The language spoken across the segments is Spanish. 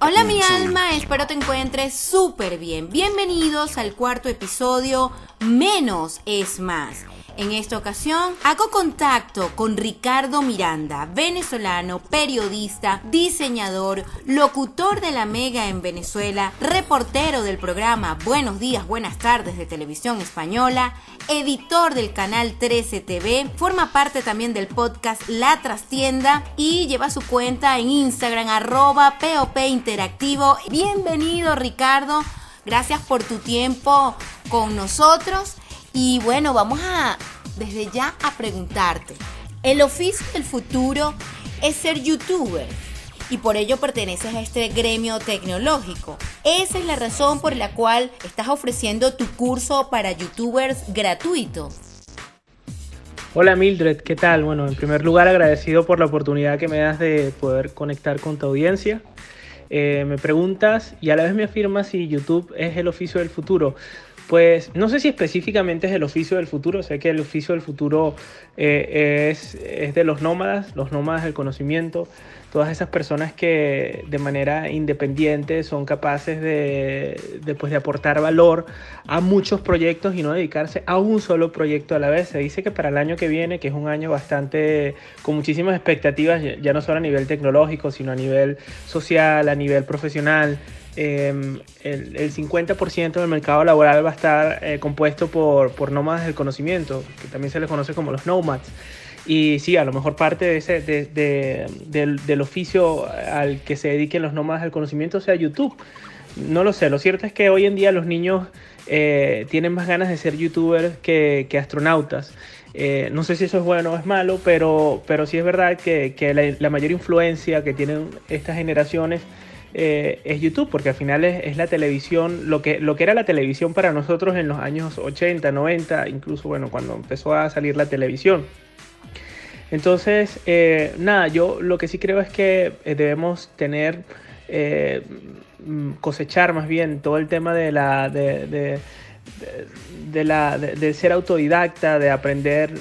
Hola mi alma, espero te encuentres súper bien. Bienvenidos al cuarto episodio Menos es más. En esta ocasión hago contacto con Ricardo Miranda, venezolano, periodista, diseñador, locutor de la Mega en Venezuela, reportero del programa Buenos días, buenas tardes de televisión española, editor del canal 13 TV, forma parte también del podcast La Trastienda y lleva su cuenta en Instagram arroba POP Interactivo. Bienvenido Ricardo, gracias por tu tiempo con nosotros. Y bueno, vamos a desde ya a preguntarte, ¿el oficio del futuro es ser youtuber? Y por ello perteneces a este gremio tecnológico. Esa es la razón por la cual estás ofreciendo tu curso para youtubers gratuito. Hola Mildred, ¿qué tal? Bueno, en primer lugar agradecido por la oportunidad que me das de poder conectar con tu audiencia. Eh, me preguntas y a la vez me afirmas si YouTube es el oficio del futuro. Pues no sé si específicamente es el oficio del futuro, sé que el oficio del futuro eh, es, es, de los nómadas, los nómadas del conocimiento, todas esas personas que de manera independiente son capaces de, de, pues, de aportar valor a muchos proyectos y no dedicarse a un solo proyecto a la vez. Se dice que para el año que viene, que es un año bastante con muchísimas expectativas, ya no solo a nivel tecnológico, sino a nivel social, a nivel profesional, eh, el, el, 50% del mercado laboral va a estar eh, compuesto por, por nómadas del conocimiento, que también se les conoce como los nomads. Y sí, a lo mejor parte de ese, de, de, del, del, oficio al que se dediquen los nómadas del conocimiento sea YouTube. No lo sé, lo cierto es que hoy en día los niños eh, tienen más ganas de ser youtubers que, que astronautas. Eh, no sé si eso es bueno o es malo, pero, pero sí es verdad que, que la, la mayor influencia que tienen estas generaciones eh, es YouTube, porque al final es, es, la televisión, lo que, lo que era la televisión para nosotros en los años 80, 90, incluso bueno, cuando empezó a salir la televisión. Entonces, eh, nada, yo lo que sí creo es que eh, debemos tener, eh, cosechar más bien todo el tema de la... De, de, la, de, ser autodidacta, de aprender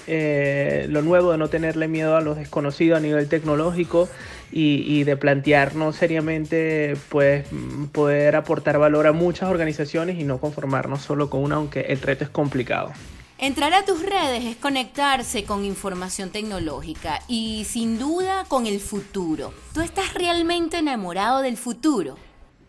lo nuevo, de no tenerle miedo a lo desconocido a nivel tecnológico y, y, de plantearnos seriamente pues poder aportar valor a muchas organizaciones y no conformarnos solo con una, aunque el reto es complicado. Entrar a tus redes es conectarse con información tecnológica y sin duda con el futuro. ¿Tú estás realmente enamorado del futuro?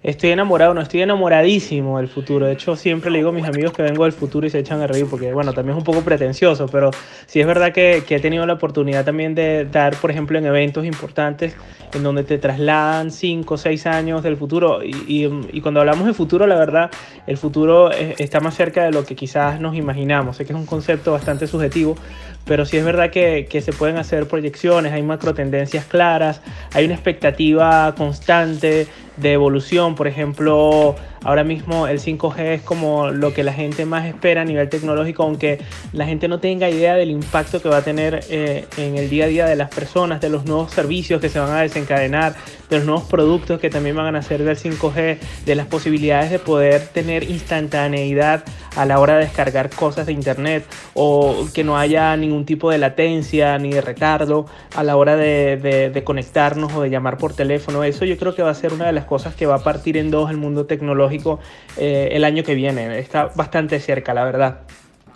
Estoy enamorado, no estoy enamoradísimo del futuro. De hecho, siempre le digo a mis amigos que vengo del futuro y se echan a reír porque, bueno, también es un poco pretencioso, pero sí es verdad que, he tenido la oportunidad también de dar, por ejemplo, en eventos importantes en donde te trasladan 5 o 6 años del futuro. Y, cuando hablamos de futuro, la verdad, el futuro está más cerca de lo que quizás nos imaginamos. Sé que es un concepto bastante subjetivo, pero sí es verdad que, que se pueden hacer proyecciones, hay macro tendencias claras, hay una expectativa constante de evolución. Por ejemplo, ahora mismo el 5G es como lo que la gente más espera a nivel tecnológico, aunque la gente no tenga idea del impacto que va a tener eh, en el día a día de las personas, de los nuevos servicios que se van a desencadenar, de los nuevos productos que también van a nacer del 5G, de las posibilidades de poder tener instantaneidad a la hora de descargar cosas de internet o que no haya ningún tipo de latencia ni de retardo a la hora de, conectarnos o de llamar por teléfono. Eso yo creo que va a ser una de las cosas que va a partir en dos el mundo tecnológico eh, el año que viene. Está bastante cerca, la verdad.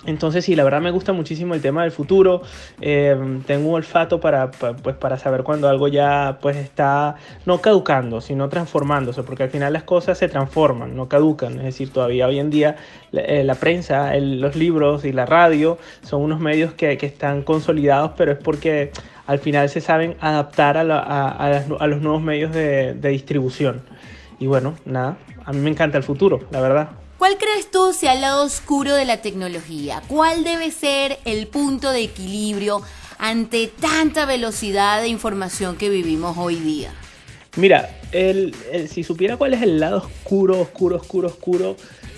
Entonces, sí, la verdad me gusta muchísimo el tema del futuro. Eh, tengo un olfato para, pues, para saber cuando algo ya pues, está no caducando, sino transformándose, porque al final las cosas se transforman, no caducan. Es decir, todavía hoy en día la, eh, prensa, los libros y la radio son unos medios que, están consolidados, pero es porque al final se saben adaptar a, los nuevos medios de distribución. Y bueno, nada, a mí me encanta el futuro, la verdad. ¿Cuál crees tú sea el lado oscuro de la tecnología? ¿Cuál debe ser el punto de equilibrio ante tanta velocidad de información que vivimos hoy día? Mira, el, el, si supiera cuál es el lado oscuro, oscuro, oscuro, oscuro,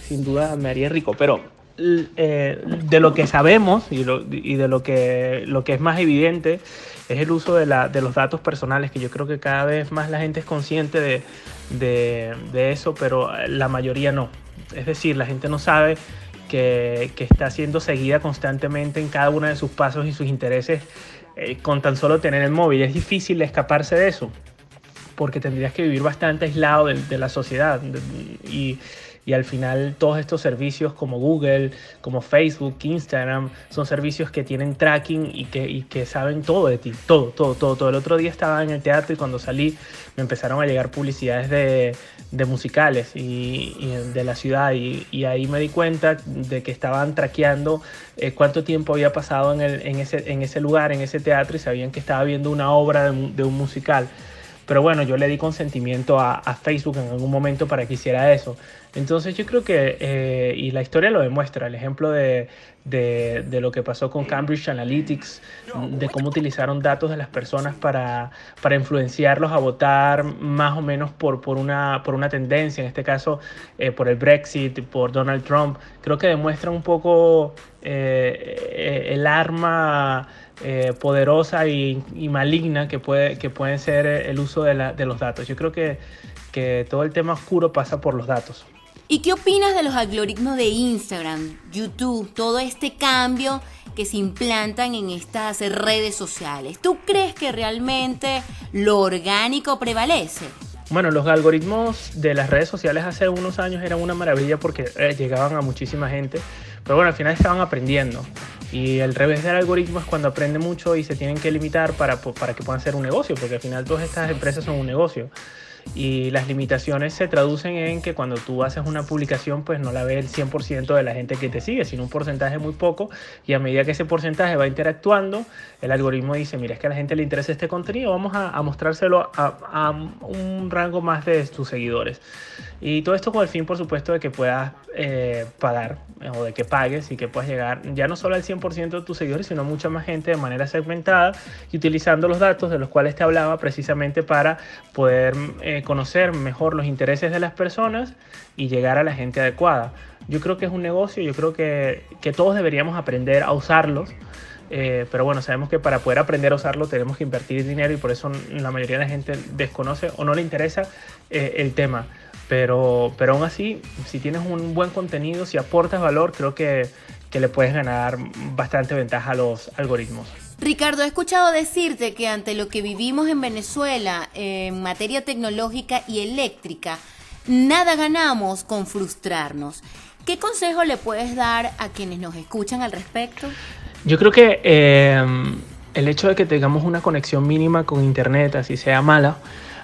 sin duda me haría rico, pero eh, de lo que sabemos y, lo, y de lo que, lo que es más evidente es el uso de, la, de, los datos personales, que yo creo que cada vez más la gente es consciente de, de, eso, pero la mayoría no. Es decir, la gente no sabe que, que, está siendo seguida constantemente en cada uno de sus pasos y sus intereses eh, con tan solo tener el móvil. Es difícil escaparse de eso. porque tendrías que vivir bastante aislado de, de la sociedad. Y, y al final todos estos servicios como Google, como Facebook, Instagram, son servicios que tienen tracking y que, y que saben todo de ti, todo, todo, todo, todo. El otro día estaba en el teatro y cuando salí me empezaron a llegar publicidades de, de musicales y, y, de la ciudad y, y, ahí me di cuenta de que estaban traqueando eh, cuánto tiempo había pasado en, el, en, ese, en ese lugar, en ese teatro y sabían que estaba viendo una obra de, de un musical. Pero bueno, yo le di consentimiento a, a, Facebook en algún momento para que hiciera eso. Entonces yo creo que, eh, y la historia lo demuestra, el ejemplo de, de, lo que pasó con Cambridge Analytics, de cómo utilizaron datos de las personas para, para influenciarlos a votar más o menos por, por, una, por una tendencia, en este caso eh, por el Brexit, por Donald Trump, creo que demuestra un poco eh, el arma eh, poderosa y, y, maligna que, puede, que pueden ser el uso de, la, de los datos. Yo creo que, que todo el tema oscuro pasa por los datos. ¿Y qué opinas de los algoritmos de Instagram, YouTube, todo este cambio que se implantan en estas redes sociales? ¿Tú crees que realmente lo orgánico prevalece? Bueno, los algoritmos de las redes sociales hace unos años eran una maravilla porque eh, llegaban a muchísima gente, pero bueno, al final estaban aprendiendo. Y el revés del algoritmo es cuando aprende mucho y se tienen que limitar para, para que puedan ser un negocio, porque al final todas estas empresas son un negocio. Y las limitaciones se traducen en que cuando tú haces una publicación, pues no la ve el 100% de la gente que te sigue, sino un porcentaje muy poco. Y a medida que ese porcentaje va interactuando, el algoritmo dice, mira, es que a la gente le interesa este contenido, vamos a, a mostrárselo a, a, un rango más de tus seguidores. Y todo esto con el fin, por supuesto, de que puedas eh, pagar o de que pagues y que puedas llegar ya no solo al 100% de tus seguidores, sino a mucha más gente de manera segmentada y utilizando los datos de los cuales te hablaba precisamente para poder eh, conocer mejor los intereses de las personas y llegar a la gente adecuada. Yo creo que es un negocio, yo creo que, que todos deberíamos aprender a usarlos. Eh, pero bueno, sabemos que para poder aprender a usarlo tenemos que invertir dinero y por eso la mayoría de la gente desconoce o no le interesa eh, el tema. Pero, pero aún así, si tienes un buen contenido, si aportas valor, creo que, que le puedes ganar bastante ventaja a los algoritmos. Ricardo, he escuchado decirte que ante lo que vivimos en Venezuela en materia tecnológica y eléctrica, nada ganamos con frustrarnos. ¿Qué consejo le puedes dar a quienes nos escuchan al respecto? Yo creo que eh, el hecho de que tengamos una conexión mínima con Internet, así sea mala,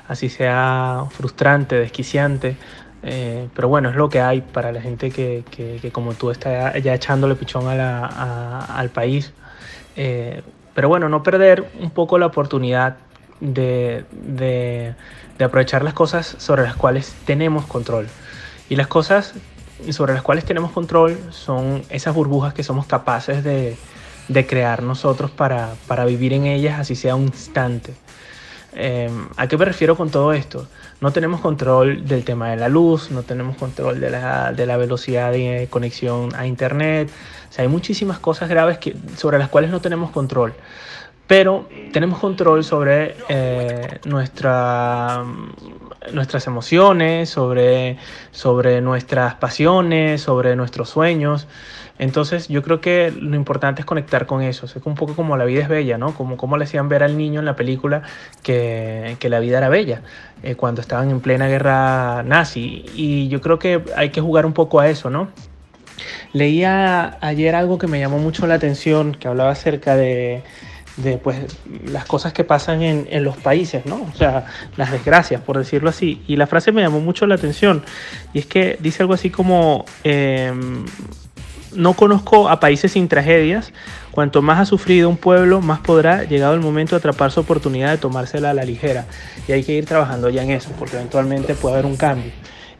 así sea frustrante, desquiciante, eh, pero bueno, es lo que hay para la gente que, que, como tú está ya echándole pichón a la, al país. Eh, pero bueno, no perder un poco la oportunidad de, de, aprovechar las cosas sobre las cuales tenemos control. Y las cosas sobre las cuales tenemos control son esas burbujas que somos capaces de, de crear nosotros para, para, vivir en ellas, así sea un instante. Eh, ¿A qué me refiero con todo esto? No tenemos control del tema de la luz, no tenemos control de la, de la velocidad de conexión a Internet. O sea, hay muchísimas cosas graves sobre las cuales no tenemos control. Pero tenemos control sobre eh, nuestra, nuestras emociones, sobre, nuestras pasiones, sobre nuestros sueños. Entonces yo creo que lo importante es conectar con eso. Es un poco como la vida es bella, ¿no? Como, como le hacían ver al niño en la película que, que la vida era bella eh, cuando estaban en plena guerra nazi. Y yo creo que hay que jugar un poco a eso, ¿no? Leía ayer algo que me llamó mucho la atención, que hablaba acerca de, de pues, las cosas que pasan en, en, los países, ¿no? O sea, las desgracias, por decirlo así. Y la frase me llamó mucho la atención. Y es que dice algo así como, eh, no conozco a países sin tragedias. Cuanto más ha sufrido un pueblo, más podrá, llegado el momento, atrapar su oportunidad de tomársela a la ligera. Y hay que ir trabajando ya en eso, porque eventualmente puede haber un cambio.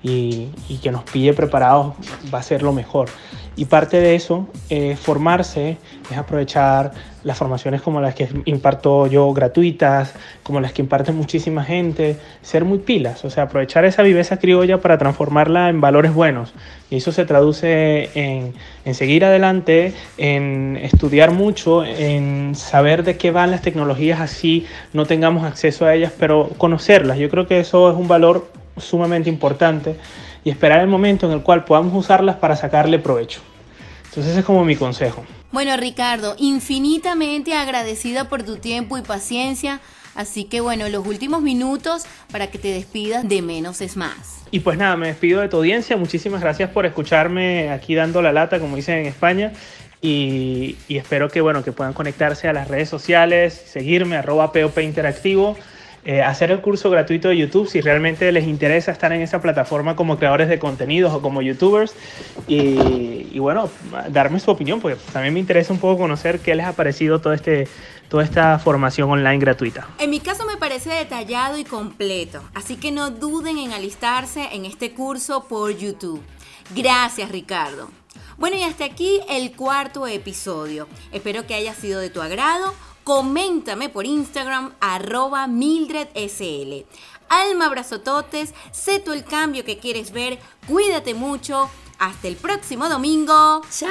Y, y que nos pille preparados va a ser lo mejor. Y parte de eso es formarse, es aprovechar las formaciones como las que imparto yo gratuitas, como las que imparte muchísima gente, ser muy pilas, o sea, aprovechar esa viveza criolla para transformarla en valores buenos. Y eso se traduce en, en seguir adelante, en estudiar mucho, en saber de qué van las tecnologías así no tengamos acceso a ellas, pero conocerlas. Yo creo que eso es un valor sumamente importante y esperar el momento en el cual podamos usarlas para sacarle provecho. Entonces ese es como mi consejo. Bueno Ricardo, infinitamente agradecida por tu tiempo y paciencia Así que bueno, los últimos minutos para que te despidas de menos es más. Y pues nada, me despido de tu audiencia. Muchísimas gracias por escucharme aquí dando la lata, como dicen en España. Y, espero que, bueno, que puedan conectarse a las redes sociales, seguirme, arroba POP Interactivo. Eh, hacer el curso gratuito de YouTube si realmente les interesa estar en esa plataforma como creadores de contenidos o como youtubers y, bueno, darme su opinión porque también me interesa un poco conocer qué les ha parecido todo este, toda esta formación online gratuita. En mi caso me parece detallado y completo, así que no duden en alistarse en este curso por YouTube. Gracias Ricardo. Bueno y hasta aquí el cuarto episodio. Espero que haya sido de tu agrado coméntame por Instagram arroba MildredSL. Alma abrazototes, sé tú el cambio que quieres ver, cuídate mucho, hasta el próximo domingo. ¡Chao!